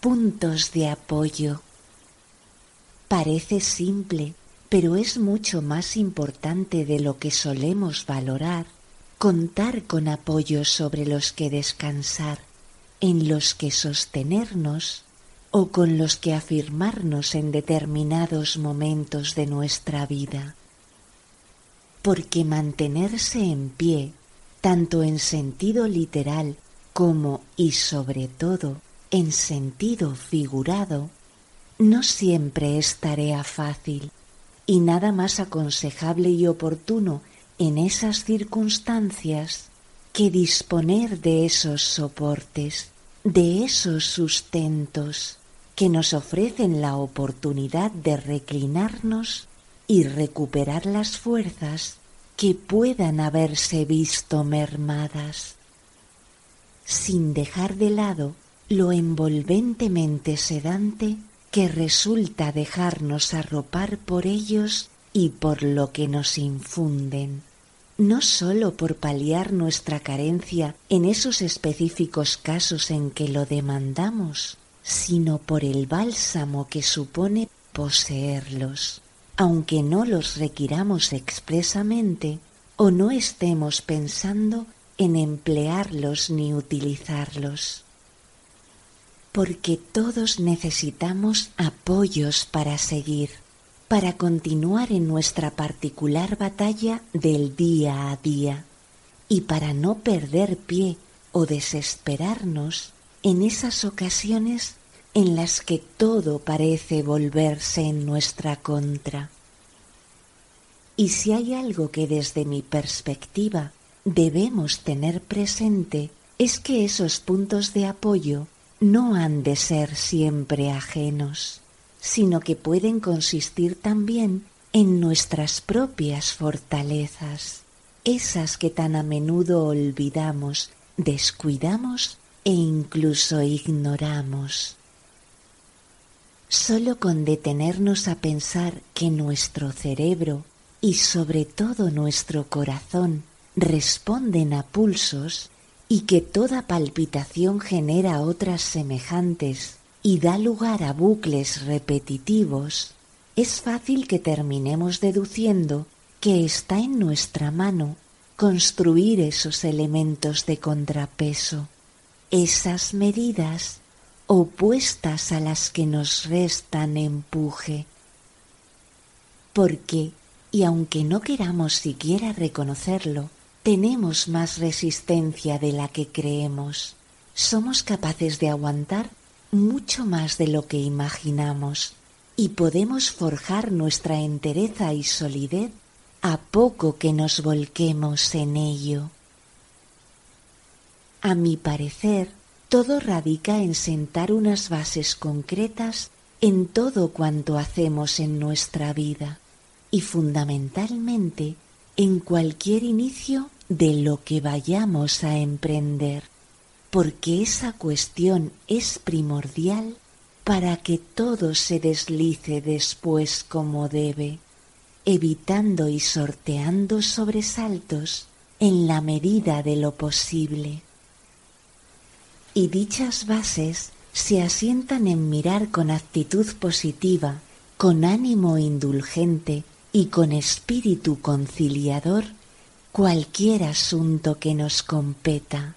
Puntos de apoyo. Parece simple, pero es mucho más importante de lo que solemos valorar contar con apoyos sobre los que descansar, en los que sostenernos o con los que afirmarnos en determinados momentos de nuestra vida. Porque mantenerse en pie, tanto en sentido literal como y sobre todo en sentido figurado, no siempre es tarea fácil y nada más aconsejable y oportuno en esas circunstancias que disponer de esos soportes, de esos sustentos que nos ofrecen la oportunidad de reclinarnos y recuperar las fuerzas que puedan haberse visto mermadas, sin dejar de lado lo envolventemente sedante que resulta dejarnos arropar por ellos y por lo que nos infunden, no sólo por paliar nuestra carencia en esos específicos casos en que lo demandamos, sino por el bálsamo que supone poseerlos, aunque no los requiramos expresamente o no estemos pensando en emplearlos ni utilizarlos porque todos necesitamos apoyos para seguir, para continuar en nuestra particular batalla del día a día y para no perder pie o desesperarnos en esas ocasiones en las que todo parece volverse en nuestra contra. Y si hay algo que desde mi perspectiva debemos tener presente es que esos puntos de apoyo no han de ser siempre ajenos, sino que pueden consistir también en nuestras propias fortalezas, esas que tan a menudo olvidamos, descuidamos e incluso ignoramos. Solo con detenernos a pensar que nuestro cerebro y sobre todo nuestro corazón responden a pulsos y que toda palpitación genera otras semejantes y da lugar a bucles repetitivos, es fácil que terminemos deduciendo que está en nuestra mano construir esos elementos de contrapeso, esas medidas opuestas a las que nos restan empuje. Porque, y aunque no queramos siquiera reconocerlo, tenemos más resistencia de la que creemos. Somos capaces de aguantar mucho más de lo que imaginamos y podemos forjar nuestra entereza y solidez a poco que nos volquemos en ello. A mi parecer, todo radica en sentar unas bases concretas en todo cuanto hacemos en nuestra vida y fundamentalmente en cualquier inicio de lo que vayamos a emprender, porque esa cuestión es primordial para que todo se deslice después como debe, evitando y sorteando sobresaltos en la medida de lo posible. Y dichas bases se asientan en mirar con actitud positiva, con ánimo indulgente, y con espíritu conciliador cualquier asunto que nos competa,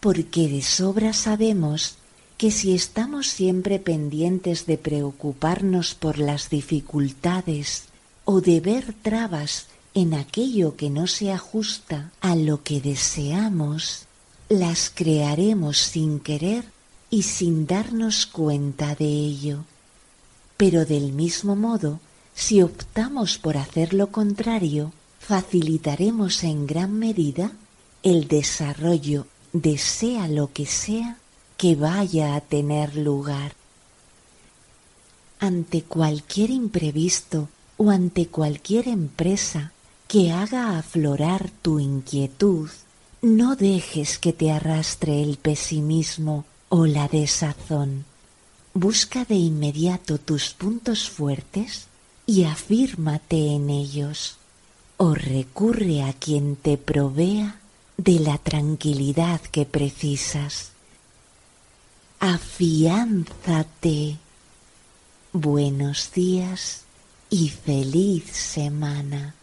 porque de sobra sabemos que si estamos siempre pendientes de preocuparnos por las dificultades o de ver trabas en aquello que no se ajusta a lo que deseamos, las crearemos sin querer y sin darnos cuenta de ello. Pero del mismo modo, si optamos por hacer lo contrario, facilitaremos en gran medida el desarrollo de sea lo que sea que vaya a tener lugar. Ante cualquier imprevisto o ante cualquier empresa que haga aflorar tu inquietud, no dejes que te arrastre el pesimismo o la desazón. Busca de inmediato tus puntos fuertes y afírmate en ellos, o recurre a quien te provea de la tranquilidad que precisas. Afiánzate. Buenos días y feliz semana.